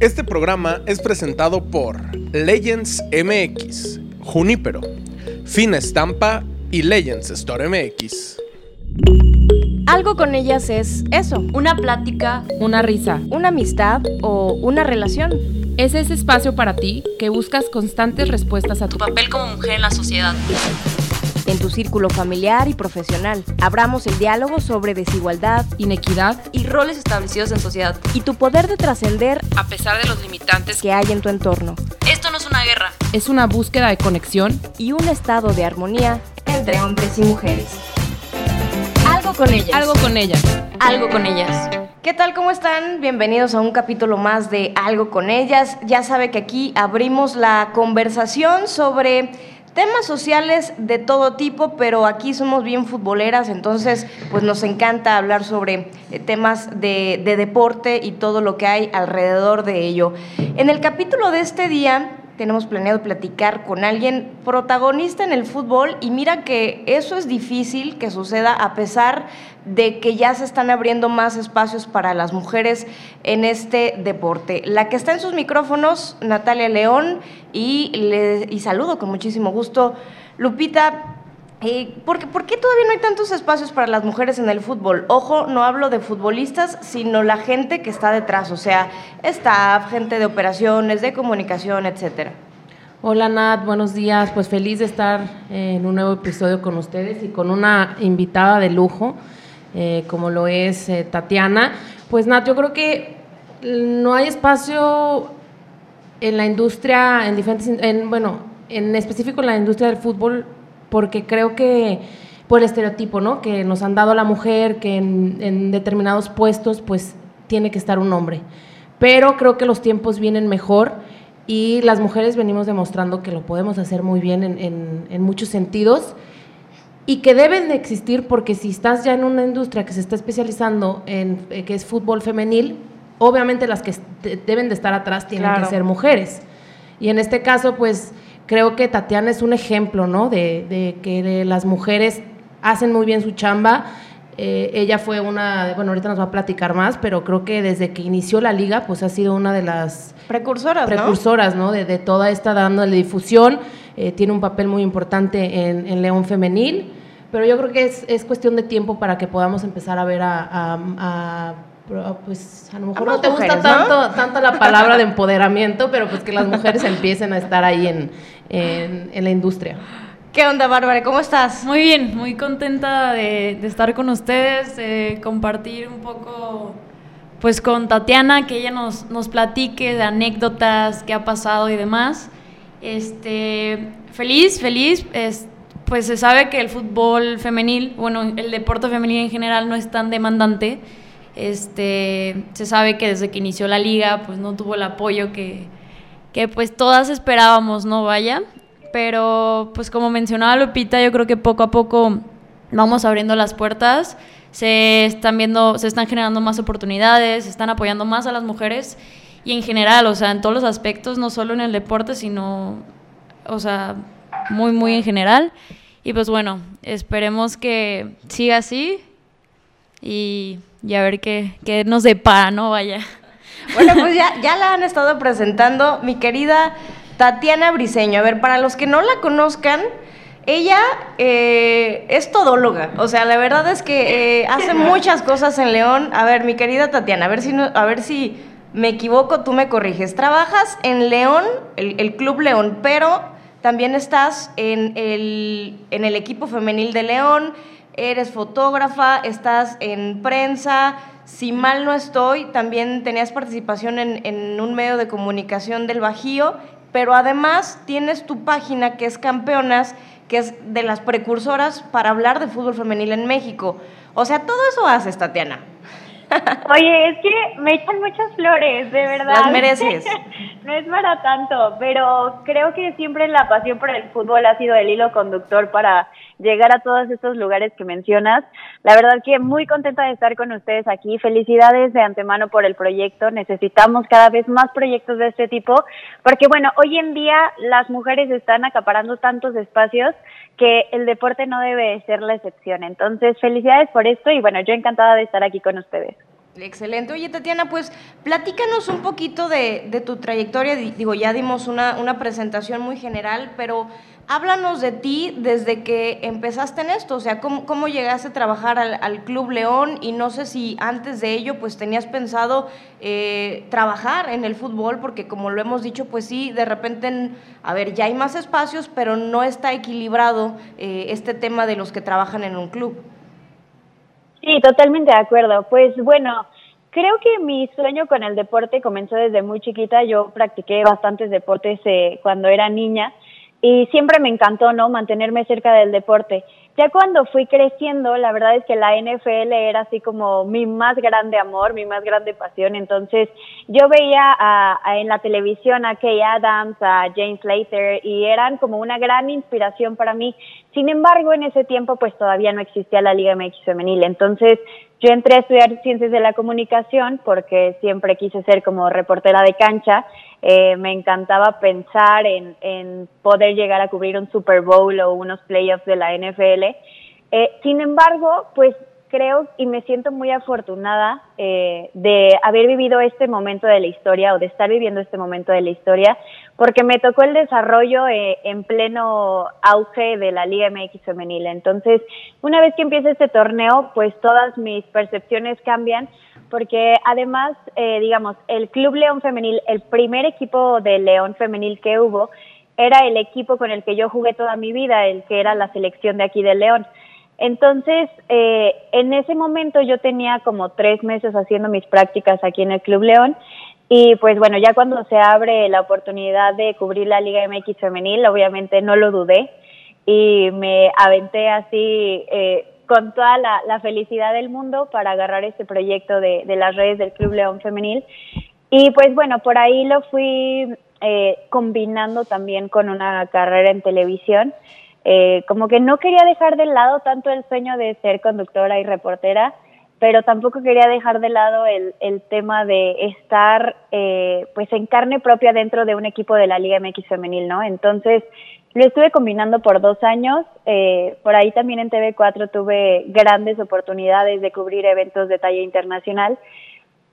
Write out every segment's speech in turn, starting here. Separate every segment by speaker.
Speaker 1: Este programa es presentado por Legends MX, Junípero, Fina Estampa y Legends Store MX.
Speaker 2: Algo con ellas es eso,
Speaker 3: Una plática,
Speaker 4: una risa.
Speaker 2: una amistad o una relación.
Speaker 4: Es ese espacio para ti que buscas constantes respuestas a tu
Speaker 3: tu papel como mujer en la sociedad.
Speaker 2: En tu círculo familiar y profesional, abramos el diálogo sobre desigualdad
Speaker 4: inequidad
Speaker 3: Y roles establecidos en sociedad.
Speaker 2: y tu poder de trascender
Speaker 4: a pesar de los limitantes.
Speaker 2: que hay en tu entorno
Speaker 3: Esto no es una guerra.
Speaker 4: Es una búsqueda de conexión
Speaker 2: y un estado de armonía entre hombres y mujeres. Algo con ellas.
Speaker 4: algo con ellas.
Speaker 3: Algo con ellas.
Speaker 2: ¿Qué tal? ¿Cómo están? Bienvenidos a un capítulo más de Algo con ellas. Ya sabe que aquí abrimos la conversación sobre temas sociales de todo tipo, pero aquí somos bien futboleras, entonces pues nos encanta hablar sobre eh, temas de, de deporte y todo lo que hay alrededor de ello. En el capítulo de este día tenemos planeado platicar con alguien protagonista en el fútbol y mira que eso es difícil que suceda a pesar de que ya se están abriendo más espacios para las mujeres en este deporte. La que está en sus micrófonos, Natalia León, y, y saludo con muchísimo gusto, Lupita. Eh, ¿por, qué, ¿Por qué todavía no hay tantos espacios para las mujeres en el fútbol? Ojo, no hablo de futbolistas, sino la gente que está detrás, o sea, staff, gente de operaciones, de comunicación, etcétera.
Speaker 4: Hola Nat, buenos días. Pues feliz de estar en un nuevo episodio con ustedes y con una invitada de lujo, eh, como lo es eh, Tatiana. Pues Nat, yo creo que no hay espacio en la industria, en diferentes, en, bueno, en específico en la industria del fútbol, porque creo que por el estereotipo, ¿no? Que nos han dado a la mujer, que en, en determinados puestos, pues tiene que estar un hombre. Pero creo que los tiempos vienen mejor y las mujeres venimos demostrando que lo podemos hacer muy bien en, en- en muchos sentidos y que deben de existir porque si estás ya en una industria que se está especializando en eh, que es fútbol femenil, obviamente las que deben de estar atrás tienen
Speaker 2: Claro.
Speaker 4: que ser mujeres. Y en este caso, pues creo que Tatiana es un ejemplo, ¿no? De, de que las mujeres hacen muy bien su chamba. Eh, ella fue una, bueno, ahorita nos va a platicar más, pero creo que desde que inició la liga, pues ha sido una de las
Speaker 2: Precursoras, ¿no?
Speaker 4: precursoras, ¿no? De, de toda esta dándole difusión. Eh, tiene un papel muy importante en, en León Femenil, pero yo creo que es, es cuestión de tiempo para que podamos empezar a ver a, a- a- pro- pues a lo mejor
Speaker 2: A
Speaker 4: no te gusta
Speaker 2: ¿no?
Speaker 4: tanto, tanto la palabra de empoderamiento, pero pues que las mujeres empiecen a estar ahí en, en, en la industria.
Speaker 2: ¿Qué onda, Bárbara? ¿Cómo estás?
Speaker 5: Muy bien, muy contenta de, de estar con ustedes, de compartir un poco pues con Tatiana, que ella nos, nos platique de anécdotas, qué ha pasado y demás. Este, feliz, feliz, es, pues se sabe que el fútbol femenil, bueno, el deporte femenil en general no es tan demandante. Este, se sabe que desde que inició la liga, pues no tuvo el apoyo que, que pues todas esperábamos, ¿no? Vaya. Pero pues como mencionaba Lupita, yo creo que poco a poco vamos abriendo las puertas, se están viendo, se están generando más oportunidades, se están apoyando más a las mujeres y en general, o sea, en todos los aspectos, no solo en el deporte, sino, o sea, muy, muy en general. Y pues bueno, esperemos que siga así y, y a ver qué, qué nos depara, ¿no? Vaya.
Speaker 2: Bueno, pues ya, ya la han estado presentando mi querida Tatiana Briseño. A ver, para los que no la conozcan, ella eh, es todóloga. O sea, la verdad es que eh, hace muchas cosas en León. A ver, mi querida Tatiana, a ver si, a ver si me equivoco, tú me corriges. Trabajas en León, el, el Club León, pero también estás en el, en el equipo femenil de León, eres fotógrafa, estás en prensa. Si mal no estoy, también tenías participación en, en un medio de comunicación del Bajío, pero además tienes tu página que es Campeonas, que es de las precursoras para hablar de fútbol femenil en México. O sea, todo eso haces, Tatiana.
Speaker 6: Oye, es que me echan muchas flores, de verdad.
Speaker 2: Las mereces.
Speaker 6: no es para tanto, pero creo que siempre la pasión por el fútbol ha sido el hilo conductor para llegar a todos estos lugares que mencionas. La verdad que muy contenta de estar con ustedes aquí. Felicidades de antemano por el proyecto. Necesitamos cada vez más proyectos de este tipo, porque bueno, hoy en día las mujeres están acaparando tantos espacios que el deporte no debe ser la excepción. Entonces, felicidades por esto y bueno, yo encantada de estar aquí con ustedes.
Speaker 2: Excelente. Oye, Tatiana, pues platícanos un poquito de, tu trayectoria. Digo, ya dimos una, una presentación muy general, pero háblanos de ti desde que empezaste en esto, o sea, cómo, cómo llegaste a trabajar al, Club León y no sé si antes de ello pues tenías pensado eh, trabajar en el fútbol, porque como lo hemos dicho, pues sí, de repente, a ver, ya hay más espacios, pero no está equilibrado eh, este tema de los que trabajan en un club.
Speaker 6: Sí, totalmente de acuerdo. Pues bueno, creo que mi sueño con el deporte comenzó desde muy chiquita. Yo practiqué bastantes deportes eh, cuando era niña y siempre me encantó, ¿no? Mantenerme cerca del deporte. Ya cuando fui creciendo, la verdad es que la NFL era así como mi más grande amor, mi más grande pasión. Entonces, yo veía a, en la televisión a Kay Adams, a James Slater, y eran como una gran inspiración para mí. Sin embargo, en ese tiempo, pues todavía no existía la Liga MX femenil. Entonces, yo entré a estudiar ciencias de la comunicación porque siempre quise ser como reportera de cancha eh, me encantaba pensar en, en, poder llegar a cubrir un Super Bowl o unos playoffs de la NFL. Eh, sin embargo, pues creo y me siento muy afortunada eh, de haber vivido este momento de la historia o de estar viviendo este momento de la historia, porque me tocó el desarrollo eh, en pleno auge de la Liga MX femenil. Entonces, una vez que empieza este torneo, pues todas mis percepciones cambian, porque además, eh, digamos, el Club León Femenil, el primer equipo de León Femenil que hubo, era el equipo con el que yo jugué toda mi vida, el que era la selección de aquí de León. Entonces, eh, en ese momento yo tenía como tres meses haciendo mis prácticas aquí en el Club León y pues bueno, ya cuando se abre la oportunidad de cubrir la Liga MX femenil, obviamente no lo dudé y me aventé así eh, con toda la, felicidad del mundo para agarrar este proyecto de, las redes del Club León Femenil. Y pues bueno, por ahí lo fui eh, combinando también con una carrera en televisión. Eh, como que no quería dejar de lado tanto el sueño de ser conductora y reportera, pero tampoco quería dejar de lado el, el tema de estar eh, pues en carne propia dentro de un equipo de la Liga MX femenil, ¿no? Entonces lo estuve combinando por dos años. Eh, por ahí también en TV4 tuve grandes oportunidades de cubrir eventos de talla internacional.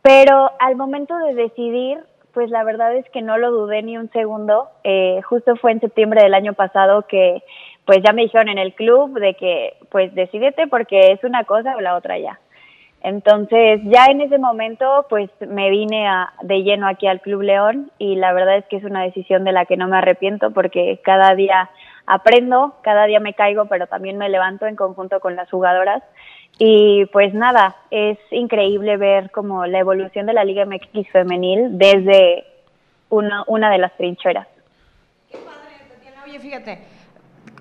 Speaker 6: Pero al momento de decidir, pues la verdad es que no lo dudé ni un segundo. Eh, justo fue en septiembre del año pasado que pues ya me dijeron en el club de que pues decidete porque es una cosa o la otra ya. Entonces, ya en ese momento, pues me vine a, de lleno aquí al Club León y la verdad es que es una decisión de la que no me arrepiento porque cada día aprendo, cada día me caigo, pero también me levanto en conjunto con las jugadoras. Y pues nada, es increíble ver como la evolución de la Liga MX femenil desde una, una de las trincheras.
Speaker 2: Qué padre, Tatiana. Oye, fíjate,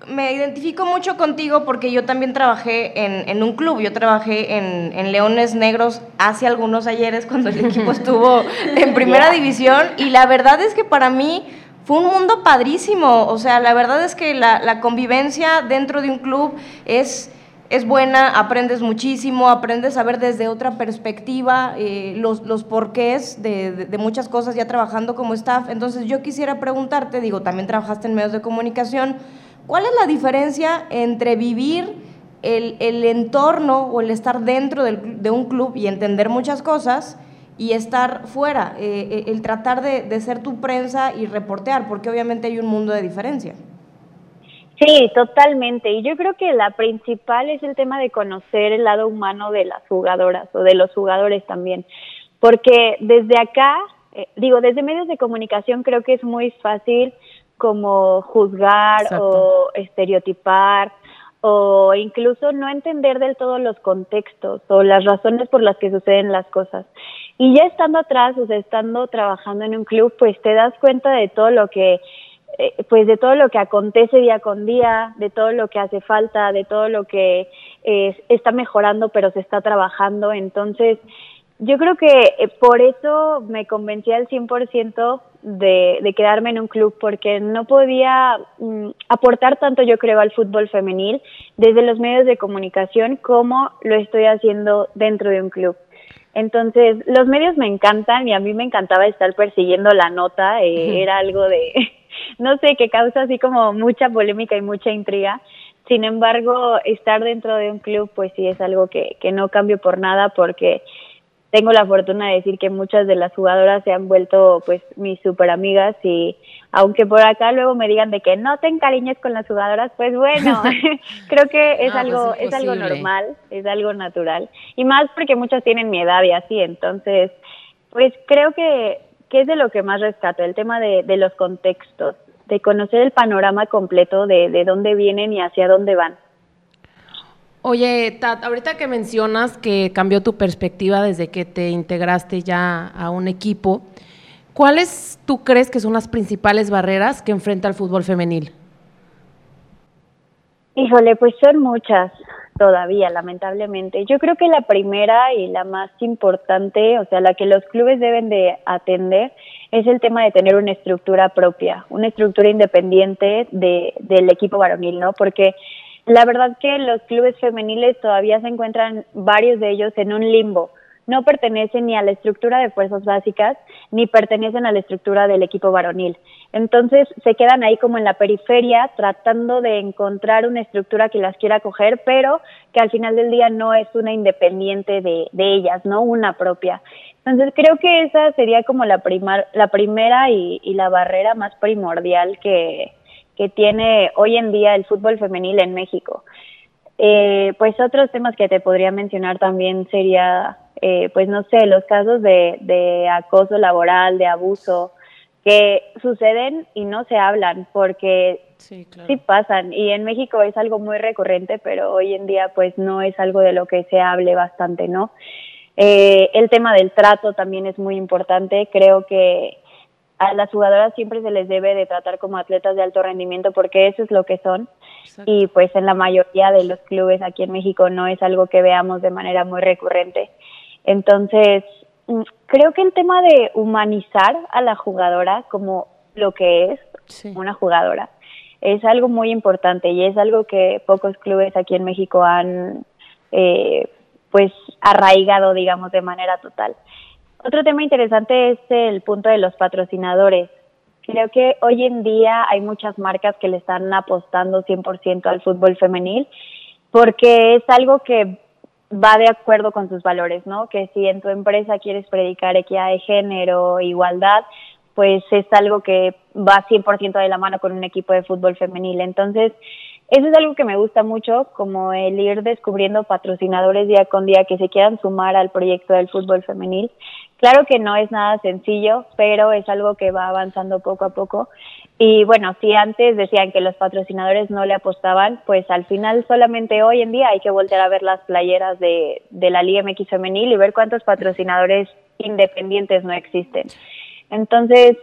Speaker 2: me identifico mucho contigo porque yo también trabajé en, en un club, yo trabajé en, en, Leones Negros hace algunos ayeres cuando el equipo estuvo en primera división. Y la verdad es que para mí fue un mundo padrísimo, o sea, la verdad es que la, la convivencia dentro de un club es es buena, aprendes muchísimo, aprendes a ver desde otra perspectiva eh, los, los porqués de, de, muchas cosas ya trabajando como staff. Entonces yo quisiera preguntarte, digo, también trabajaste en medios de comunicación, ¿Cuál es la diferencia entre vivir el, el entorno o el estar dentro del, de un club y entender muchas cosas y estar fuera, eh, eh, el tratar de, de, ser tu prensa y reportear, porque obviamente hay un mundo de diferencia.
Speaker 6: Sí, totalmente. Y yo creo que la principal es el tema de conocer el lado humano de las jugadoras o de los jugadores también. Porque desde acá, eh, digo, desde medios de comunicación creo que es muy fácil como juzgar o estereotipar o incluso no entender del todo los contextos o las razones por las que suceden las cosas. Y ya estando atrás, o sea, estando trabajando en un club, pues te das cuenta de todo lo que eh, pues de todo lo que acontece día con día, de todo lo que hace falta, de todo lo que eh, está mejorando pero se está trabajando. Entonces, yo creo que eh, por eso me convencí al 100% de, de quedarme en un club, porque no podía mm, aportar tanto, yo creo, al fútbol femenil desde los medios de comunicación como lo estoy haciendo dentro de un club. Entonces, los medios me encantan y a mí me encantaba estar persiguiendo la nota, eh, era algo de, no sé, que causa así como mucha polémica y mucha intriga. Sin embargo, estar dentro de un club, pues sí es algo que, que no cambio por nada porque tengo la fortuna de decir que muchas de las jugadoras se han vuelto pues mis super amigas y aunque por acá luego me digan de que no te encariñes con las jugadoras, pues bueno, creo que es
Speaker 4: No, pues
Speaker 6: algo
Speaker 4: es
Speaker 6: es algo normal, es algo natural y más porque muchas tienen mi edad y así, entonces pues creo que, que es de lo que más rescato, el tema de, de los contextos, de conocer el panorama completo de, de dónde vienen y hacia dónde van.
Speaker 4: Oye, Tat, ahorita que mencionas que cambió tu perspectiva desde que te integraste ya a un equipo, ¿cuáles tú crees que son las principales barreras que enfrenta el fútbol femenil?
Speaker 6: Híjole, pues son muchas todavía, lamentablemente. Yo creo que la primera y la más importante, o sea, la que los clubes deben de atender, es el tema de tener una estructura propia, una estructura independiente de, del equipo varonil, ¿no? Porque la verdad que los clubes femeniles todavía se encuentran varios de ellos en un limbo. No pertenecen ni a la estructura de fuerzas básicas, ni pertenecen a la estructura del equipo varonil. Entonces se quedan ahí como en la periferia tratando de encontrar una estructura que las quiera coger, pero que al final del día no es una independiente de, de ellas, no una propia. Entonces creo que esa sería como la, primar, la primera y, y la barrera más primordial que, que tiene hoy en día el fútbol femenil en México. Eh, pues otros temas que te podría mencionar también sería, eh, pues no sé, los casos de, de acoso laboral, de abuso, que suceden y no se hablan porque
Speaker 4: Sí, claro.
Speaker 6: sí pasan y en México es algo muy recurrente, pero hoy en día pues no es algo de lo que se hable bastante, ¿no? Eh, el tema del trato también es muy importante, creo que a las jugadoras siempre se les debe de tratar como atletas de alto rendimiento porque eso es lo que son
Speaker 4: Exacto.
Speaker 6: y pues en la mayoría de los clubes aquí en México no es algo que veamos de manera muy recurrente. Entonces, mm, creo que el tema de humanizar a la jugadora como lo que es
Speaker 4: Sí.
Speaker 6: una jugadora es algo muy importante y es algo que pocos clubes aquí en México han eh, pues arraigado digamos de manera total. Otro tema interesante es el punto de los patrocinadores. Creo que hoy en día hay muchas marcas que le están apostando 100% al fútbol femenil porque es algo que va de acuerdo con sus valores, ¿no? Que si en tu empresa quieres predicar equidad de género, igualdad, pues es algo que va 100% de la mano con un equipo de fútbol femenil. Entonces, eso es algo que me gusta mucho, como el ir descubriendo patrocinadores día con día que se quieran sumar al proyecto del fútbol femenil. Claro que no es nada sencillo, pero es algo que va avanzando poco a poco. Y bueno, si antes decían que los patrocinadores no le apostaban, pues al final solamente hoy en día hay que voltear a ver las playeras de, de la Liga MX femenil y ver cuántos patrocinadores independientes no existen. Entonces,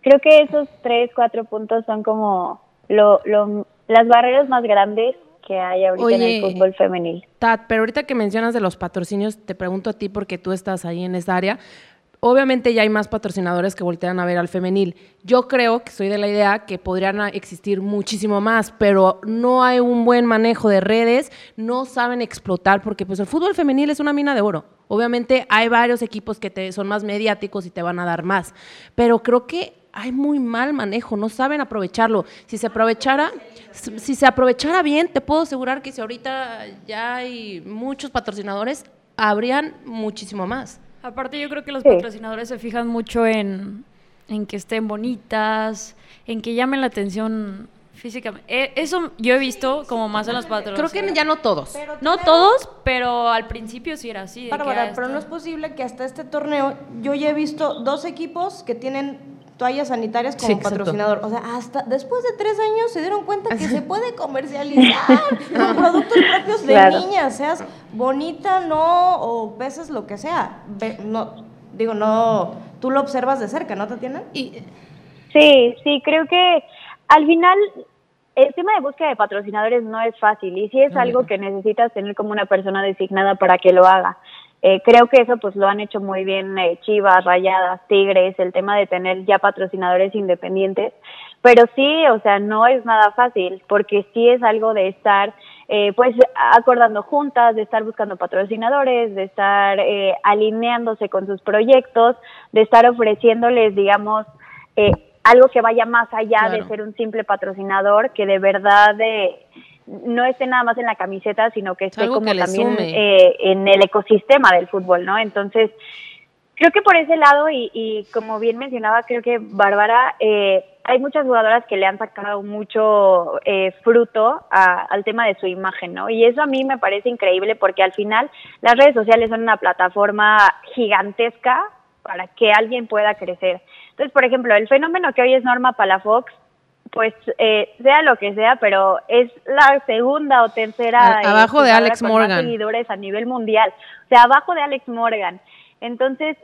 Speaker 6: creo que esos tres, cuatro puntos son como lo, lo, las barreras más grandes que hay ahorita en el fútbol femenil.
Speaker 4: Tat, pero ahorita que mencionas de los patrocinios, te pregunto a ti porque tú estás ahí en esa área. Obviamente ya hay más patrocinadores que voltean a ver al femenil. Yo creo que soy de la idea que podrían existir muchísimo más, pero no hay un buen manejo de redes, no saben explotar, porque pues el fútbol femenil es una mina de oro. Obviamente hay varios equipos que te, son más mediáticos y te van a dar más, pero creo que hay muy mal manejo, no saben aprovecharlo. Si se aprovechara, si se aprovechara bien, te puedo asegurar que si ahorita ya hay muchos patrocinadores, habrían muchísimo más.
Speaker 5: Aparte yo creo que los
Speaker 6: Sí.
Speaker 5: patrocinadores se fijan mucho en, en que estén bonitas, en que llamen la atención físicamente. Eh, eso yo he visto como más en los
Speaker 4: Creo
Speaker 5: patrocinadores.
Speaker 4: que ya no todos.
Speaker 5: No todos, pero al principio sí era así.
Speaker 2: Bárbara, pero no es posible que hasta este torneo yo ya he visto dos equipos que tienen toallas sanitarias como
Speaker 4: Sí,
Speaker 2: patrocinador. O sea, hasta después de tres años se dieron cuenta que se puede comercializar con productos propios de
Speaker 6: Claro.
Speaker 2: niñas, seas bonita, no, o peses lo que sea. No, digo, no, tú lo observas de cerca, ¿no, Tatiana?
Speaker 4: Y,
Speaker 6: Sí, sí, creo que al final el tema de búsqueda de patrocinadores no es fácil y sí es algo que necesitas tener como una persona designada para que lo haga. Eh, creo que eso pues lo han hecho muy bien eh, Chivas, Rayadas, Tigres, el tema de tener ya patrocinadores independientes, pero sí, o sea, no es nada fácil porque sí es algo de estar eh, pues acordando juntas, de estar buscando patrocinadores, de estar eh, alineándose con sus proyectos, de estar ofreciéndoles, digamos, eh, algo que vaya más allá
Speaker 4: Claro.
Speaker 6: de ser un simple patrocinador, que de verdad eh, no esté nada más en la camiseta, sino que esté
Speaker 4: Algo
Speaker 6: como
Speaker 4: que
Speaker 6: también eh, en el ecosistema del fútbol, ¿no? Entonces, creo que por ese lado, y, y como bien mencionaba, creo que Bárbara, eh, hay muchas jugadoras que le han sacado mucho eh, fruto a- al tema de su imagen, ¿no? Y eso a mí me parece increíble porque al final las redes sociales son una plataforma gigantesca para que alguien pueda crecer. Entonces, por ejemplo, el fenómeno que hoy es Norma Palafox, pues eh, sea lo que sea, pero es la segunda o tercera
Speaker 4: A-
Speaker 6: eh,
Speaker 4: abajo de Alex
Speaker 6: con
Speaker 4: Morgan.
Speaker 6: más seguidores a nivel mundial, o sea, abajo de Alex Morgan. Entonces,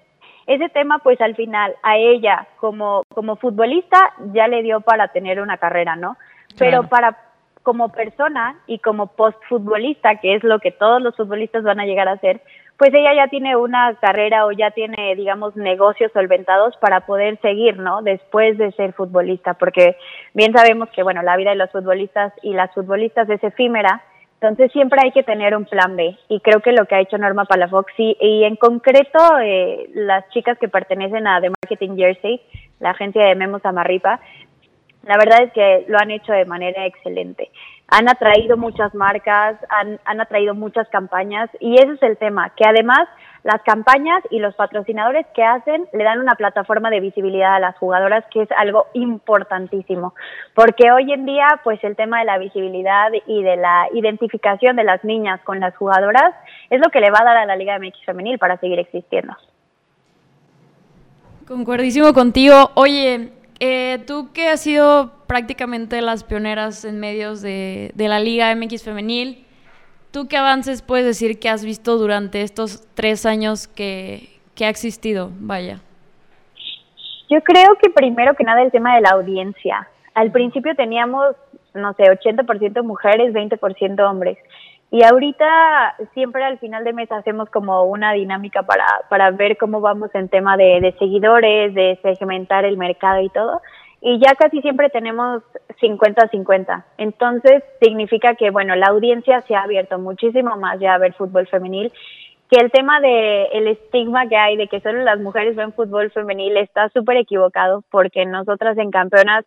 Speaker 6: ese tema, pues al final, a ella como, como futbolista ya le dio para tener una carrera, ¿no? Pero
Speaker 4: Claro.
Speaker 6: para como persona y como postfutbolista, que es lo que todos los futbolistas van a llegar a ser, pues ella ya tiene una carrera o ya tiene, digamos, negocios solventados para poder seguir, ¿no? Después de ser futbolista, porque bien sabemos que, bueno, la vida de los futbolistas y las futbolistas es efímera, entonces siempre hay que tener un plan B y creo que lo que ha hecho Norma Palafox y, y en concreto eh, las chicas que pertenecen a The Marketing Jersey, la agencia de Memo Samarripa, la verdad es que lo han hecho de manera excelente. Han atraído muchas marcas, han, han atraído muchas campañas y ese es el tema, que además las campañas y los patrocinadores que hacen le dan una plataforma de visibilidad a las jugadoras que es algo importantísimo, porque hoy en día pues el tema de la visibilidad y de la identificación de las niñas con las jugadoras es lo que le va a dar a la Liga MX femenil para seguir existiendo.
Speaker 5: Concuerdísimo contigo. Oye, eh, tú que has sido prácticamente las pioneras en medios de, la Liga MX Femenil, ¿tú qué avances puedes decir que has visto durante estos tres años que ha existido? Vaya.
Speaker 6: Yo creo que primero que nada el tema de la audiencia. Al principio teníamos, no sé, 80% mujeres, 20% hombres. Y ahorita siempre al final de mes hacemos como una dinámica para, para ver cómo vamos en tema de, seguidores, de segmentar el mercado y todo. Y ya casi siempre tenemos 50-50. Entonces significa que, bueno, la audiencia se ha abierto muchísimo más ya a ver fútbol femenil que el tema de estigma que hay de que solo las mujeres ven fútbol femenil está súper equivocado porque nosotras en campeonas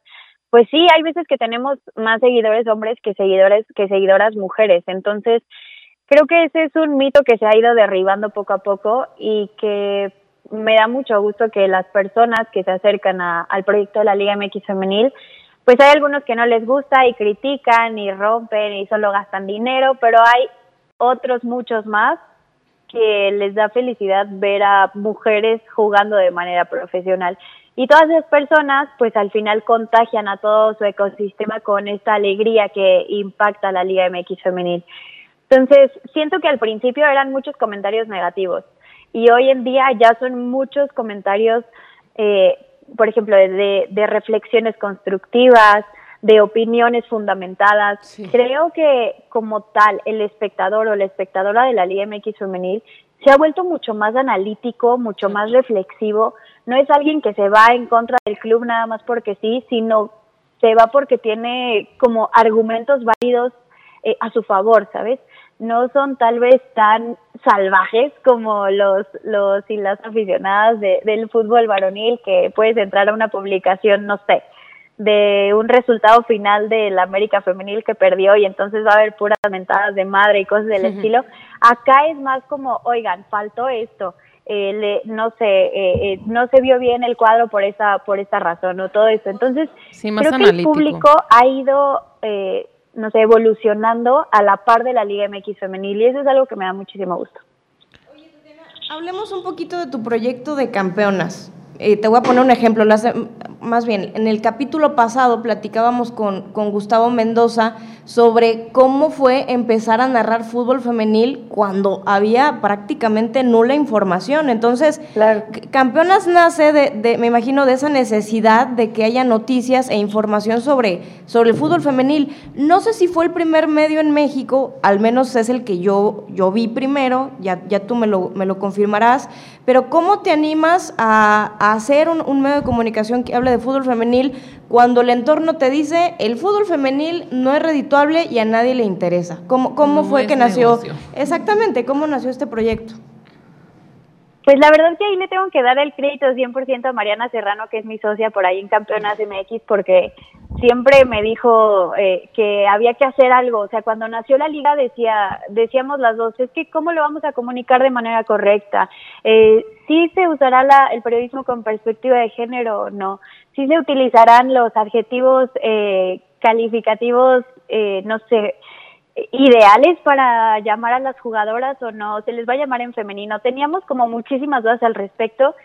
Speaker 6: pues sí hay veces que tenemos más seguidores hombres que seguidores que seguidoras mujeres entonces creo que ese es un mito que se ha ido derribando poco a poco y que me da mucho gusto que las personas que se acercan a- al proyecto de la Liga MX femenil pues hay algunos que no les gusta y critican y rompen y solo gastan dinero pero hay otros muchos más que les da felicidad ver a mujeres jugando de manera profesional. Y todas esas personas, pues al final contagian a todo su ecosistema con esta alegría que impacta la Liga MX femenil. Entonces, siento que al principio eran muchos comentarios negativos y hoy en día ya son muchos comentarios, eh, por ejemplo, de, de reflexiones constructivas, de opiniones fundamentadas.
Speaker 4: Sí.
Speaker 6: Creo que como tal el espectador o la espectadora de la Liga MX femenil se ha vuelto mucho más analítico, mucho más reflexivo. No es alguien que se va en contra del club nada más porque sí, sino se va porque tiene como argumentos válidos eh, a su favor, ¿sabes? No son tal vez tan salvajes como los, los y las aficionadas de- del fútbol varonil que puedes entrar a una publicación, no sé, de un resultado final del América femenil que perdió y entonces va a haber puras mentadas de madre y cosas del estilo. Acá es más como, oigan, faltó esto, eh, le, no sé, eh, eh, no se vio bien el cuadro por esa por esta razón o todo esto. Entonces,
Speaker 4: Sí, más
Speaker 6: creo que el público ha ido, eh, no sé, evolucionando a la par de la Liga MX femenil y eso es algo que me da muchísimo gusto.
Speaker 2: Hablemos un poquito de tu proyecto de campeonas. Eh, te voy a poner un ejemplo. Las- más bien, en el capítulo pasado platicábamos con, con Gustavo Mendoza sobre cómo fue empezar a narrar fútbol femenil cuando había prácticamente nula información. Entonces,
Speaker 6: Claro.
Speaker 2: Campeonas nace de, de, me imagino, de esa necesidad de que haya noticias e información sobre, sobre el fútbol femenil. No sé si fue el primer medio en México, al menos es el que yo, yo vi primero, ya, ya tú me lo, me lo confirmarás, pero ¿cómo te animas a, a hacer un, un medio de comunicación que hable de fútbol femenil cuando el entorno te dice el fútbol femenil no es redituable y a nadie le interesa? ¿Cómo, cómo
Speaker 4: No
Speaker 2: fue
Speaker 4: es
Speaker 2: que nació?
Speaker 4: negocio.
Speaker 2: Exactamente, ¿cómo nació este proyecto?
Speaker 6: Pues la verdad que ahí le tengo que dar el crédito 100% a Mariana Serrano, que es mi socia por ahí en Campeonas MX, porque siempre me dijo eh, que había que hacer algo. O sea, cuando nació la liga decía, decíamos las dos, es que cómo lo vamos a comunicar de manera correcta. Eh, sí se usará la, el periodismo con perspectiva de género o no. Sí se utilizarán los adjetivos eh, calificativos, eh, no sé, ideales para llamar a las jugadoras o no. Se les va a llamar en femenino. Teníamos como muchísimas dudas al respecto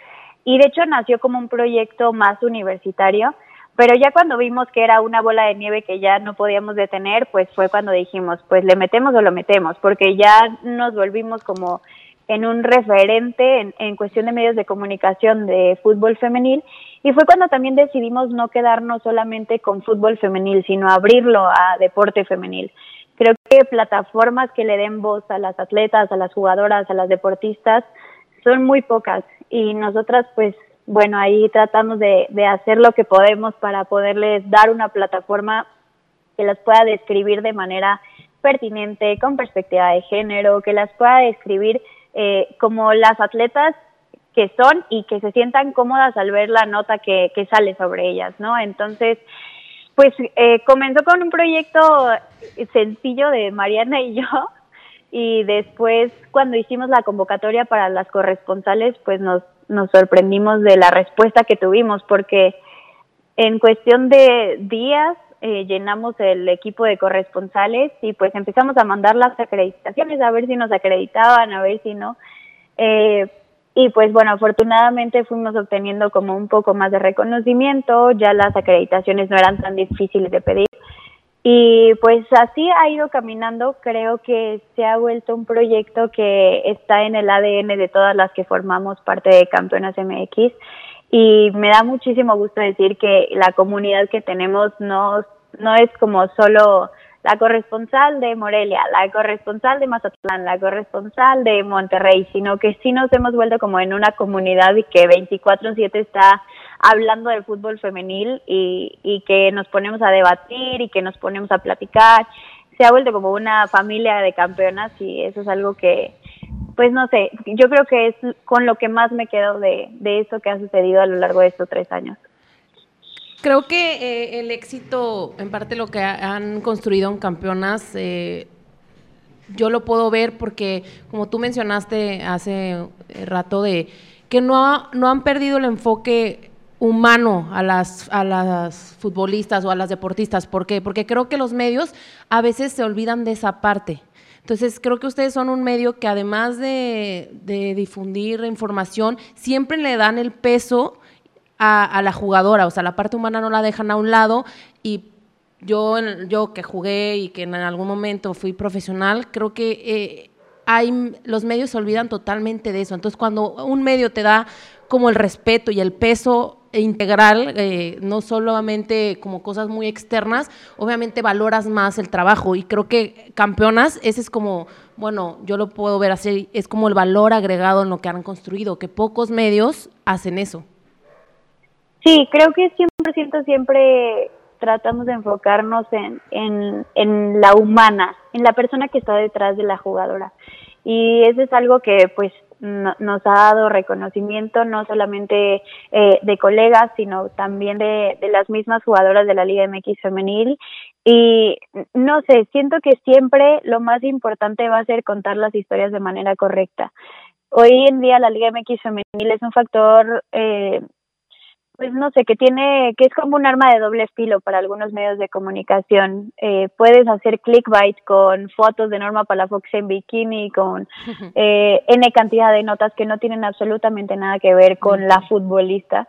Speaker 6: y de hecho nació como un proyecto más universitario pero ya cuando vimos que era una bola de nieve que ya no podíamos detener, pues fue cuando dijimos, pues le metemos o lo metemos, porque ya nos volvimos como en un referente en, cuestión de medios de comunicación de fútbol femenil. Y fue cuando también decidimos no quedarnos solamente con fútbol femenil, sino abrirlo a deporte femenil. Creo que plataformas que le den voz a las atletas, a las jugadoras, a las deportistas, son muy pocas. Y nosotras pues bueno, ahí tratamos de, de hacer lo que podemos para poderles dar una plataforma que las pueda describir de manera pertinente, con perspectiva de género, que las pueda describir eh, como las atletas que son y que se sientan cómodas al ver la nota que, que sale sobre ellas, ¿no? Entonces, pues eh, comenzó con un proyecto sencillo de Mariana y yo, y después cuando hicimos la convocatoria para las corresponsales, pues nos nos sorprendimos de la respuesta que tuvimos, porque en cuestión de días eh, llenamos el equipo de corresponsales y pues empezamos a mandar las acreditaciones a ver si nos acreditaban, a ver si no. Eh, y pues bueno, afortunadamente fuimos obteniendo como un poco más de reconocimiento, ya las acreditaciones no eran tan difíciles de pedir. Y pues así ha ido caminando, creo que se ha vuelto un proyecto que está en el ADN de todas las que formamos parte de Campeonas MX y me da muchísimo gusto decir que la comunidad que tenemos no, no es como solo la corresponsal de Morelia, la corresponsal de Mazatlán, la corresponsal de Monterrey, sino que sí nos hemos vuelto como en una comunidad y que 24/7 está hablando del fútbol femenil y, que nos ponemos a debatir y que nos ponemos a platicar. Se ha vuelto como una familia de campeonas y eso es algo que, pues no sé, yo creo que es con lo que más me quedo de, de eso que ha sucedido a lo largo de estos tres años.
Speaker 4: Creo que eh, el éxito, en parte lo que han construido en campeonas, eh, yo lo puedo ver porque, como tú mencionaste hace rato, de que no, no han perdido el enfoque humano a las, a las futbolistas o a las deportistas. ¿Por qué? Porque creo que los medios a veces se olvidan de esa parte. Entonces, creo que ustedes son un medio que además de, de difundir información, siempre le dan el peso a, la jugadora, o sea, la parte humana no la dejan a un lado y yo, yo que jugué y que en algún momento fui profesional, creo que eh, hay, los medios se olvidan totalmente de eso. Entonces, cuando un medio te da como el respeto y el peso integral, eh, no solamente como cosas muy externas, obviamente valoras más el trabajo y creo que campeonas, ese es como, bueno, yo lo puedo ver así, es como el valor agregado en lo que han construido, que pocos medios hacen eso.
Speaker 6: Sí, creo que 100% siempre tratamos de enfocarnos en, en, en la humana, en la persona que está detrás de la jugadora. Y eso es algo que pues nos ha dado reconocimiento no solamente eh, de colegas, sino también de, de las mismas jugadoras de la Liga MX femenil. Y no sé, siento que siempre lo más importante va a ser contar las historias de manera correcta. Hoy en día la Liga MX femenil es un factor eh, pues no sé, que tiene, que es como un arma de doble filo para algunos medios de comunicación. Eh, puedes hacer clickbait con fotos de Norma Palafox en bikini, con eh, N cantidad de notas que no tienen absolutamente nada que ver con la futbolista.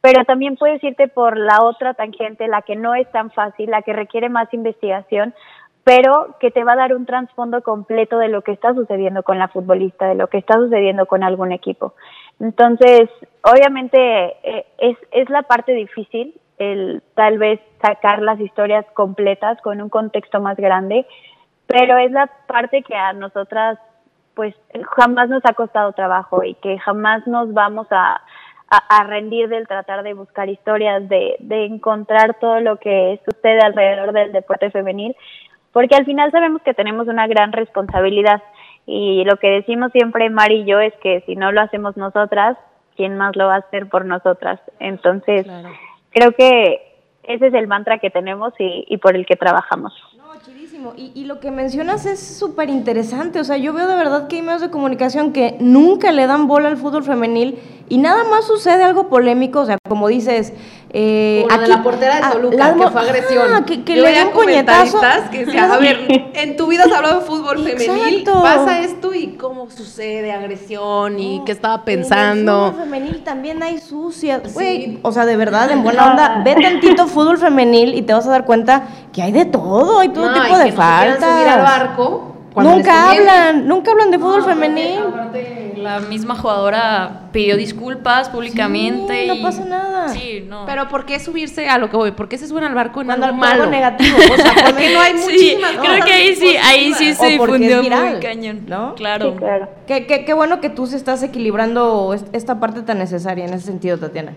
Speaker 6: Pero también puedes irte por la otra tangente, la que no es tan fácil, la que requiere más investigación, pero que te va a dar un trasfondo completo de lo que está sucediendo con la futbolista, de lo que está sucediendo con algún equipo. Entonces, obviamente eh, es, es la parte difícil, el tal vez sacar las historias completas con un contexto más grande, pero es la parte que a nosotras pues jamás nos ha costado trabajo y que jamás nos vamos a, a, rendir del tratar de buscar historias, de, de encontrar todo lo que sucede alrededor del deporte femenil, porque al final sabemos que tenemos una gran responsabilidad y lo que decimos siempre Mari y yo es que si no lo hacemos nosotras, ¿quién más lo va a hacer por nosotras? Entonces, creo que ese es el mantra que tenemos y, y por el que trabajamos.
Speaker 2: No, chidísimo. Y, y, lo que mencionas es súper interesante. O sea, yo veo de verdad que hay medios de comunicación que nunca le dan bola al fútbol femenil y nada más sucede algo polémico. O sea, como dices.
Speaker 4: Eh, como aquí, la portera de Toluca, la, que fue agresión.
Speaker 2: Ah, que, que le dio puñetazo.
Speaker 4: que decía, a ver, en tu vida has hablado de fútbol femenil, pasa esto y cómo sucede agresión y qué estaba pensando.
Speaker 2: En el fútbol femenil también hay sucias. Güey, o sea, de verdad, en buena onda, ve tantito fútbol femenil y te vas a dar cuenta que hay de todo, hay todo
Speaker 4: No,
Speaker 2: tipo de
Speaker 4: no
Speaker 2: faltas.
Speaker 4: subir al barco cuando les
Speaker 2: Nunca hablan, nunca hablan de fútbol
Speaker 5: No,
Speaker 2: femenil.
Speaker 5: aparte, La misma jugadora pidió disculpas públicamente.
Speaker 2: Sí, no
Speaker 5: y-
Speaker 2: pasa nada.
Speaker 5: Sí, no.
Speaker 4: Pero ¿por qué subirse a lo que voy? ¿Por qué se suben al barco en
Speaker 2: Cuando
Speaker 4: algo
Speaker 2: algo
Speaker 4: malo?
Speaker 2: negativo, o sea,
Speaker 4: ¿Por qué no hay
Speaker 5: Sí,
Speaker 4: muchísimas
Speaker 5: creo
Speaker 4: cosas
Speaker 5: que ahí sí, ahí sí se
Speaker 2: porque
Speaker 5: difundió
Speaker 2: viral,
Speaker 5: muy cañón.
Speaker 2: ¿no?
Speaker 5: Claro.
Speaker 6: Sí, claro.
Speaker 2: Qué, qué- qué bueno que tú se estás equilibrando est- esta parte tan necesaria en ese sentido, Tatiana.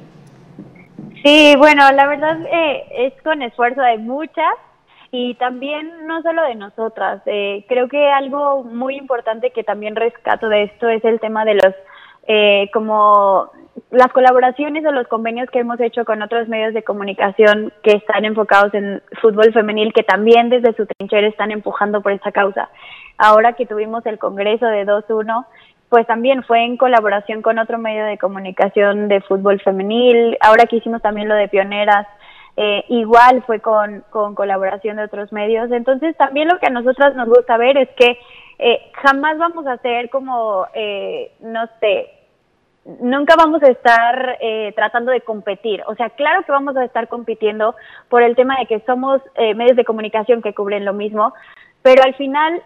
Speaker 6: Sí, bueno, la verdad eh, es con esfuerzo de muchas y también no solo de nosotras. Eh, creo que algo muy importante que también rescato de esto es el tema de los, eh, como las colaboraciones o los convenios que hemos hecho con otros medios de comunicación que están enfocados en fútbol femenil, que también desde su trinchera están empujando por esta causa. Ahora que tuvimos el Congreso de 2-1, pues también fue en colaboración con otro medio de comunicación de fútbol femenil. Ahora que hicimos también lo de pioneras, eh, igual fue con, con colaboración de otros medios. Entonces también lo que a nosotras nos gusta ver es que eh, jamás vamos a ser como, eh, no sé, nunca vamos a estar eh, tratando de competir. O sea, claro que vamos a estar compitiendo por el tema de que somos eh, medios de comunicación que cubren lo mismo, pero al final,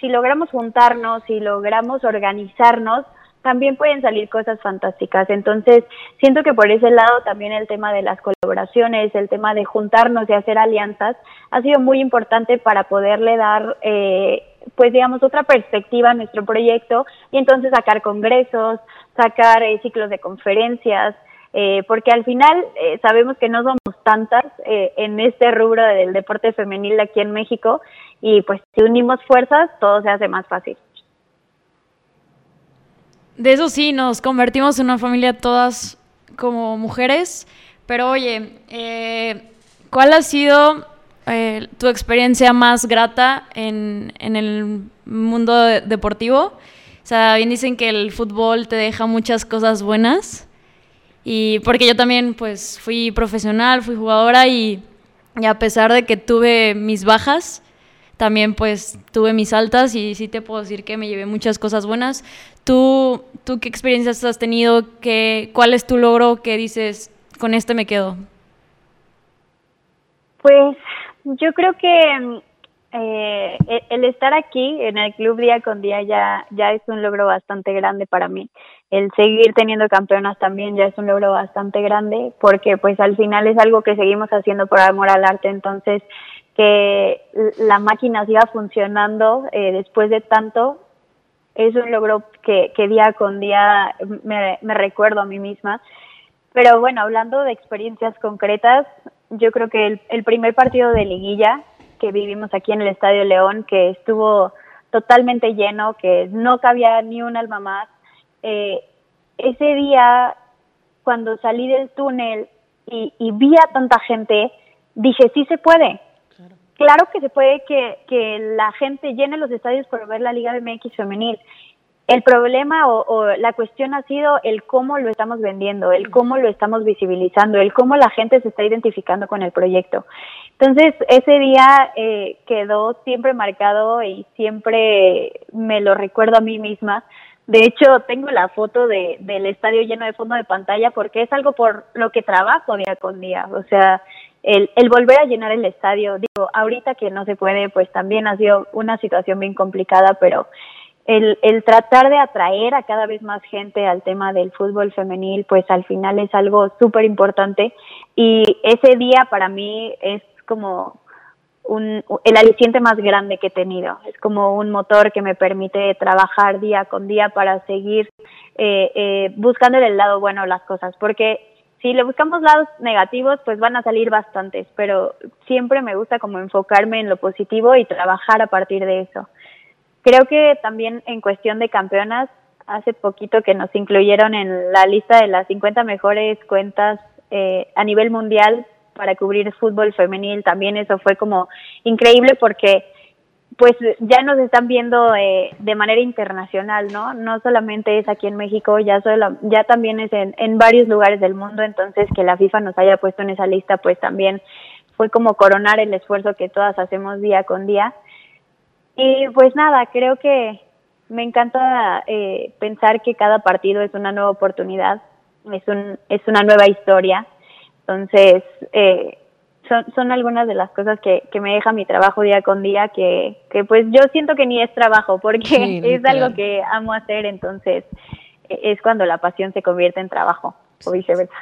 Speaker 6: si logramos juntarnos, si logramos organizarnos, también pueden salir cosas fantásticas. Entonces, siento que por ese lado también el tema de las colaboraciones, el tema de juntarnos y hacer alianzas, ha sido muy importante para poderle dar, eh, pues digamos, otra perspectiva a nuestro proyecto y entonces sacar congresos, sacar eh, ciclos de conferencias, eh, porque al final eh, sabemos que no somos tantas eh, en este rubro del deporte femenil aquí en México y pues si unimos fuerzas todo se hace más fácil.
Speaker 5: De eso sí, nos convertimos en una familia todas como mujeres. Pero oye, eh, ¿cuál ha sido eh, tu experiencia más grata en, en el mundo de- deportivo? O sea, bien dicen que el fútbol te deja muchas cosas buenas. Y porque yo también, pues, fui profesional, fui jugadora y a pesar de que tuve mis bajas, también pues tuve mis altas y sí te puedo decir que me llevé muchas cosas buenas. ¿Tú, tú qué experiencias has tenido? ¿Qué, ¿Cuál es tu logro que dices, con este me quedo?
Speaker 6: Pues yo creo que eh, el- el estar aquí en el club día con día ya, ya es un logro bastante grande para mí. El seguir teniendo campeonas también ya es un logro bastante grande porque pues al final es algo que seguimos haciendo por amor al arte. Entonces que la máquina siga funcionando eh, después de tanto es un logro que, que día con día me, me recuerdo a mí misma. Pero bueno, hablando de experiencias concretas, yo creo que el, el primer partido de liguilla que vivimos aquí en el Estadio León, que estuvo totalmente lleno, que no cabía ni un alma más, eh, ese día, cuando salí del túnel y, y vi a tanta gente, dije, sí se puede. Claro que se puede que, la gente llene los estadios por ver la Liga MX femenil. El problema o, o la cuestión ha sido el cómo lo estamos vendiendo, el cómo lo estamos visibilizando, el cómo la gente se está identificando con el proyecto. Entonces, ese día eh, quedó siempre marcado y siempre me lo recuerdo a mí misma. De hecho, tengo la foto de, del estadio lleno de fondo de pantalla porque es algo por lo que trabajo día con día. O sea, el, el volver a llenar el estadio, digo, ahorita que no se puede, pues también ha sido una situación bien complicada, pero el, el tratar de atraer a cada vez más gente al tema del fútbol femenil, pues al final es algo súper importante y ese día para mí es como un, el aliciente más grande que he tenido. Es como un motor que me permite trabajar día con día para seguir eh, eh, buscando el lado bueno de las cosas, porque si le buscamos lados negativos, pues van a salir bastantes, pero siempre me gusta como enfocarme en lo positivo y trabajar a partir de eso. Creo que también en cuestión de campeonas, hace poquito que nos incluyeron en la lista de las 50 mejores cuentas eh, a nivel mundial para cubrir fútbol femenil, también eso fue como increíble porque pues ya nos están viendo eh, de manera internacional, ¿no? No solamente es aquí en México, ya solo, ya también es en, varios lugares del mundo, entonces que la FIFA nos haya puesto en esa lista, pues también fue como coronar el esfuerzo que todas hacemos día con día. Y pues nada, creo que me encanta eh, pensar que cada partido es una nueva oportunidad, es, un, es una nueva historia. Entonces, eh, son, son algunas de las cosas que, que me deja mi trabajo día con día, que, que pues yo siento que ni es trabajo, porque
Speaker 4: Sí,
Speaker 6: es algo que amo hacer, entonces e- es cuando la pasión se convierte en trabajo, o viceversa.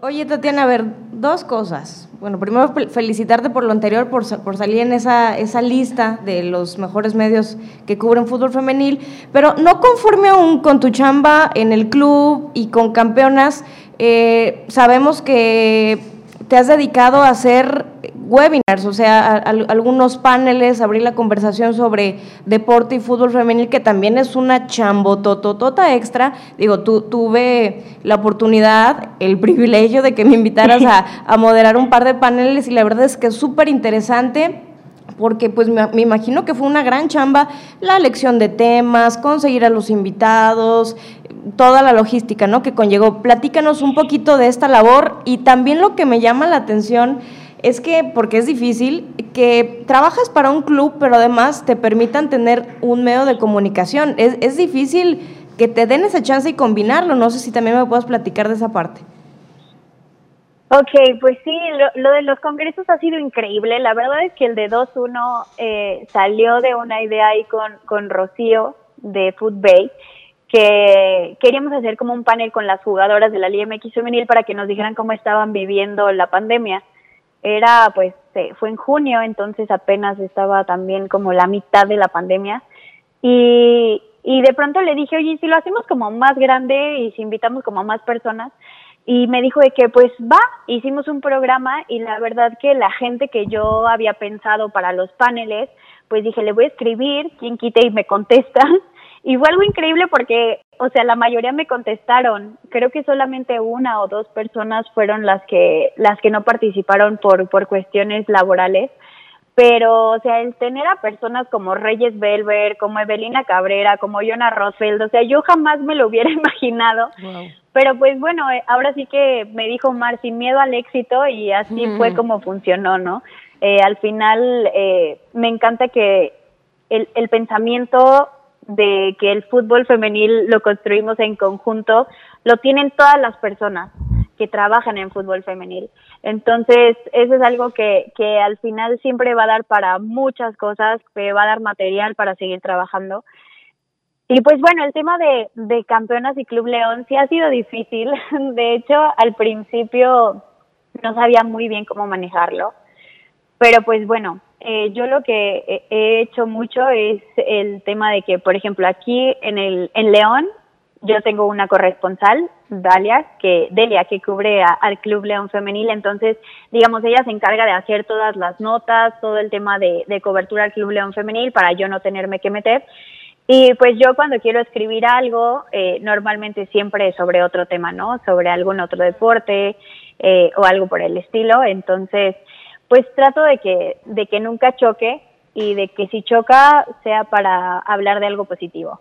Speaker 2: Oye, Tatiana, a ver, dos cosas. Bueno, primero fel- felicitarte por lo anterior, por, por salir en esa, esa lista de los mejores medios que cubren fútbol femenil, pero no conforme aún con tu chamba en el club y con campeonas, eh, sabemos que te has dedicado a hacer webinars, o sea, a- a- algunos paneles, abrir la conversación sobre deporte y fútbol femenil, que también es una chambotototota extra. Digo, tú tuve la oportunidad, el privilegio de que me invitaras a, a moderar un par de paneles y la verdad es que es súper interesante porque pues me, imagino que fue una gran chamba la elección de temas, conseguir a los invitados, toda la logística, ¿no? Que conllevó. Platícanos un poquito de esta labor y también lo que me llama la atención es que, porque es difícil, que trabajas para un club, pero además te permitan tener un medio de comunicación. Es, es difícil que te den esa chance y combinarlo. No sé si también me puedes platicar de esa parte.
Speaker 6: Ok, pues sí, lo, lo de los congresos ha sido increíble. La verdad es que el de 2-1 eh, salió de una idea ahí con, con Rocío de Footbay, que queríamos hacer como un panel con las jugadoras de la Liga MX femenil para que nos dijeran cómo estaban viviendo la pandemia. Era, pues, eh, fue en junio, entonces apenas estaba también como la mitad de la pandemia. Y, y de pronto le dije, oye, ¿y si lo hacemos como más grande y si invitamos como a más personas, y me dijo de que pues va, hicimos un programa y la verdad que la gente que yo había pensado para los paneles, pues dije, le voy a escribir, quien quite y me contestan. Y fue algo increíble porque, o sea, la mayoría me contestaron. Creo que solamente una o dos personas fueron las que las que no participaron por por cuestiones laborales. Pero, o sea, el tener a personas como Reyes Belver, como Evelina Cabrera, como Yona Rosfeld, o sea, yo jamás me lo hubiera imaginado. Pero pues bueno, eh, ahora sí que me dijo Mar sin miedo al éxito y así fue como funcionó, ¿no? Eh, al final eh, me encanta que el, el pensamiento de que el fútbol femenil lo construimos en conjunto lo tienen todas las personas que trabajan en fútbol femenil. Entonces, eso es algo que, que al final siempre va a dar para muchas cosas, que va a dar material para seguir trabajando. Y pues bueno, el tema de, de campeonas y Club León sí ha sido difícil. De hecho, al principio no sabía muy bien cómo manejarlo. Pero pues bueno, eh, yo lo que he- he hecho mucho es el tema de que, por ejemplo, aquí en, el, en León, yo tengo una corresponsal, Dalia, que, Delia, que cubre al Club León Femenil. Entonces, digamos, ella se encarga de hacer todas las notas, todo el tema de, de cobertura al Club León Femenil para yo no tenerme que meter. Y pues yo cuando quiero escribir algo, eh, normalmente siempre sobre otro tema, ¿no? Sobre algún otro deporte eh, o algo por el estilo. Entonces, pues trato de que, de que nunca choque y de que si choca sea para hablar de algo positivo.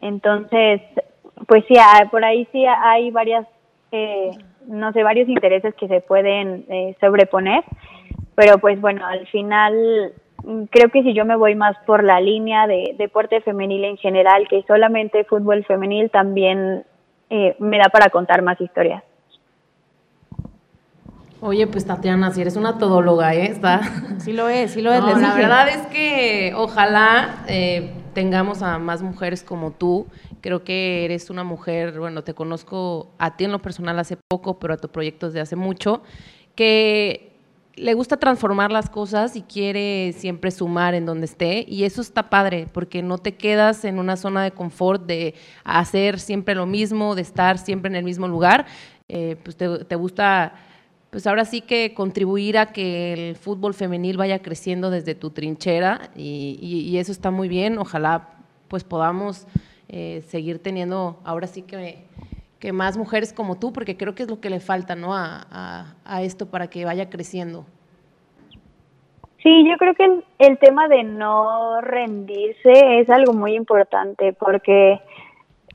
Speaker 6: Entonces, pues sí, ah, por ahí sí hay varias, eh, no sé, varios intereses que se pueden eh, sobreponer, pero pues bueno, al final creo que si yo me voy más por la línea de deporte femenil en general, que solamente fútbol femenil, también eh, me da para contar más historias.
Speaker 4: Oye, pues Tatiana, si eres una todóloga, ¿eh? Está...
Speaker 2: Sí lo es, sí lo es.
Speaker 4: No, la verdad es que ojalá eh, tengamos a más mujeres como tú. Creo que eres una mujer, bueno, te conozco a ti en lo personal hace poco, pero a tu proyecto desde hace mucho, que le gusta transformar las cosas y quiere siempre sumar en donde esté. Y eso está padre, porque no te quedas en una zona de confort de hacer siempre lo mismo, de estar siempre en el mismo lugar. Eh, pues te, te gusta pues ahora sí que contribuir a que el fútbol femenil vaya creciendo desde tu trinchera y, y- y eso está muy bien. Ojalá pues podamos eh, seguir teniendo ahora sí que, que más mujeres como tú, porque creo que es lo que le falta ¿no? a, a, a esto para que vaya creciendo.
Speaker 6: Sí, yo creo que el, el, tema de no rendirse es algo muy importante porque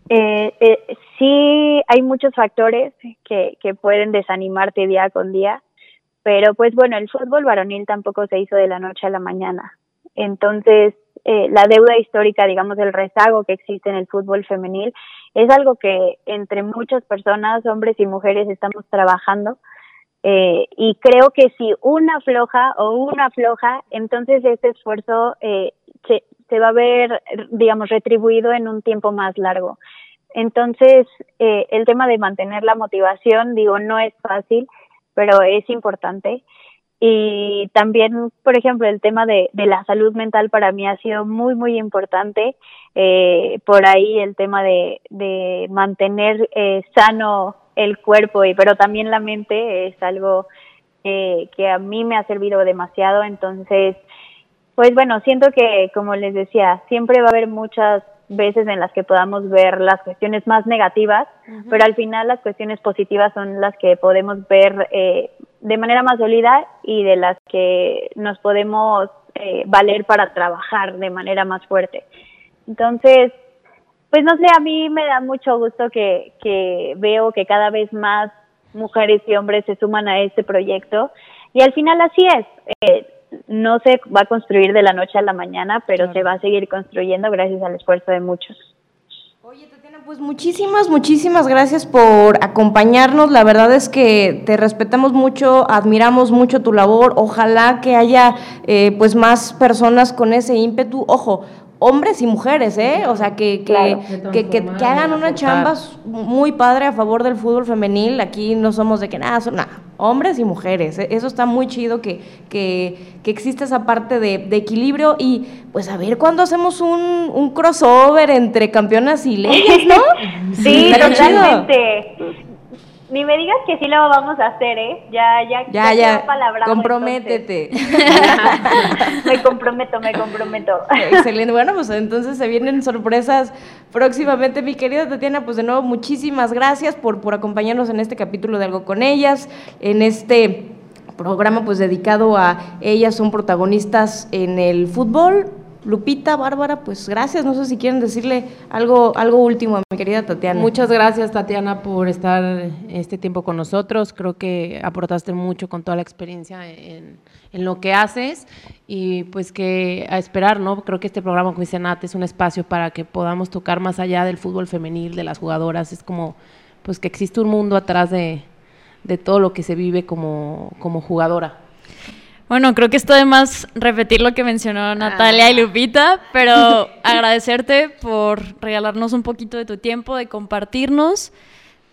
Speaker 6: eh, eh, sí hay muchos factores que, que pueden desanimarte día con día, pero pues bueno, el fútbol varonil tampoco se hizo de la noche a la mañana. Entonces, eh, la deuda histórica, digamos, el rezago que existe en el fútbol femenil, es algo que entre muchas personas, hombres y mujeres, estamos trabajando. Eh, y creo que si una floja o una floja, entonces este esfuerzo eh, se, se va a ver, digamos, retribuido en un tiempo más largo. Entonces, eh, el tema de mantener la motivación, digo, no es fácil, pero es importante. Y también, por ejemplo, el tema de, de la salud mental para mí ha sido muy, muy importante. Eh, por ahí el tema de, de mantener eh, sano el cuerpo, y, pero también la mente es algo eh, que a mí me ha servido demasiado. Entonces, pues bueno, siento que, como les decía, siempre va a haber muchas veces en las que podamos ver las cuestiones más negativas, uh -huh. pero al final las cuestiones positivas son las que podemos ver eh, de manera más sólida y de las que nos podemos eh, valer para trabajar de manera más fuerte. Entonces, pues no sé, a mí me da mucho gusto que, que veo que cada vez más mujeres y hombres se suman a este proyecto y al final así es. Eh, no se va a construir de la noche a la mañana, pero claro. se va a seguir construyendo gracias al esfuerzo de muchos.
Speaker 2: Tatiana, pues muchísimas, muchísimas gracias por acompañarnos. La verdad es que te respetamos mucho, admiramos mucho tu labor. Ojalá que haya eh, pues más personas con ese ímpetu. Ojo, hombres y mujeres, ¿eh? O sea, que, que, claro. que, que, que, hagan una chamba muy padre a favor del fútbol femenil. Aquí no somos de que nada, son nada, hombres y mujeres. ¿eh? Eso está muy chido que, que, que existe esa parte de, de, equilibrio. Y pues a ver cuándo hacemos un, un crossover entre campeonas y leyes, ¿no?
Speaker 6: sí, totalmente. Ni me digas que sí lo vamos a hacer, ¿eh? Ya, ya,
Speaker 2: ya, ya. Comprométete.
Speaker 6: me comprometo, me comprometo.
Speaker 2: Excelente. Bueno, pues entonces se vienen sorpresas próximamente, mi querida Tatiana. Pues de nuevo, muchísimas gracias por, por acompañarnos en este capítulo de Algo con Ellas, en este programa pues dedicado a ellas, son protagonistas en el fútbol, Lupita, Bárbara, pues gracias. No sé si quieren decirle algo, algo último a mi querida Tatiana.
Speaker 4: Muchas gracias, Tatiana, por estar este tiempo con nosotros. Creo que aportaste mucho con toda la experiencia en, lo que haces y pues que a esperar, ¿no? Creo que este programa, como dice Nat, es un espacio para que podamos tocar más allá del fútbol femenil, de las jugadoras. Es como, pues que existe un mundo atrás de, de todo lo que se vive como, como jugadora.
Speaker 5: Bueno, creo que esto de más repetir lo que mencionó Natalia ah. y Lupita, pero agradecerte por regalarnos un poquito de tu tiempo, de compartirnos,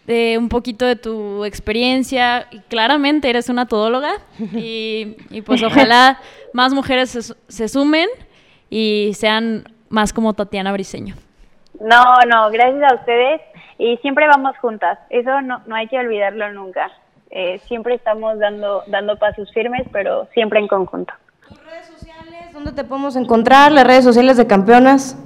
Speaker 5: de un poquito de tu experiencia. Y claramente eres una todóloga y, y pues ojalá más mujeres se, se, sumen y sean más como Tatiana Briseño.
Speaker 6: No, no, gracias a ustedes y siempre vamos juntas. Eso no, no hay que olvidarlo nunca. Eh, siempre estamos dando, dando pasos firmes, pero siempre en conjunto.
Speaker 2: ¿Tus redes sociales? ¿Dónde te podemos encontrar? ¿Las redes sociales de Campeonas?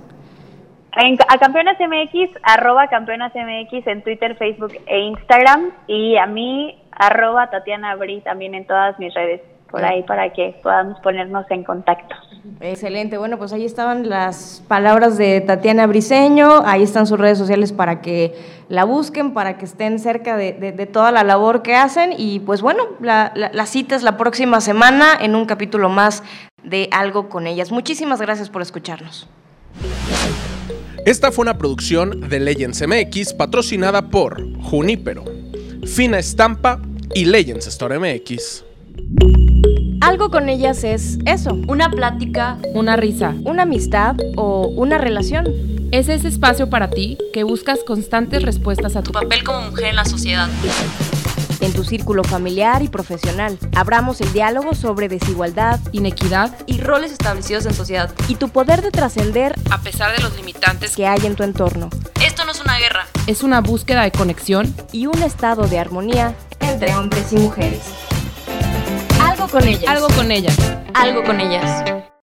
Speaker 6: En, a Campeonas MX, arroba Campeonas MX en Twitter, Facebook e Instagram. Y a mí, arroba Tatiana Abri también en todas mis redes por ahí para que podamos ponernos en contacto.
Speaker 2: Excelente, bueno, pues ahí estaban las palabras de Tatiana Briseño, ahí están sus redes sociales para que la busquen, para que estén cerca de, de, de toda la labor que hacen y pues bueno, la, la, la, cita es la próxima semana en un capítulo más de Algo con ellas. Muchísimas gracias por escucharnos.
Speaker 1: Esta fue una producción de Legends MX patrocinada por Junípero, Fina Estampa y Legends Store MX.
Speaker 2: Algo con ellas es eso.
Speaker 3: Una plática,
Speaker 4: una risa,
Speaker 2: una amistad o una relación.
Speaker 4: Es ese espacio para ti que buscas constantes respuestas a tu
Speaker 3: papel como mujer en la sociedad.
Speaker 2: En tu círculo familiar y profesional, abramos el diálogo sobre desigualdad,
Speaker 4: inequidad
Speaker 3: y roles establecidos en sociedad.
Speaker 2: Y tu poder de trascender
Speaker 4: a pesar de los limitantes
Speaker 2: que hay en tu entorno.
Speaker 3: Esto no es una guerra.
Speaker 4: Es una búsqueda de conexión
Speaker 2: y un estado de armonía entre hombres y mujeres.
Speaker 3: Algo con ellas.
Speaker 4: Algo con ellas.
Speaker 3: Algo con ellas.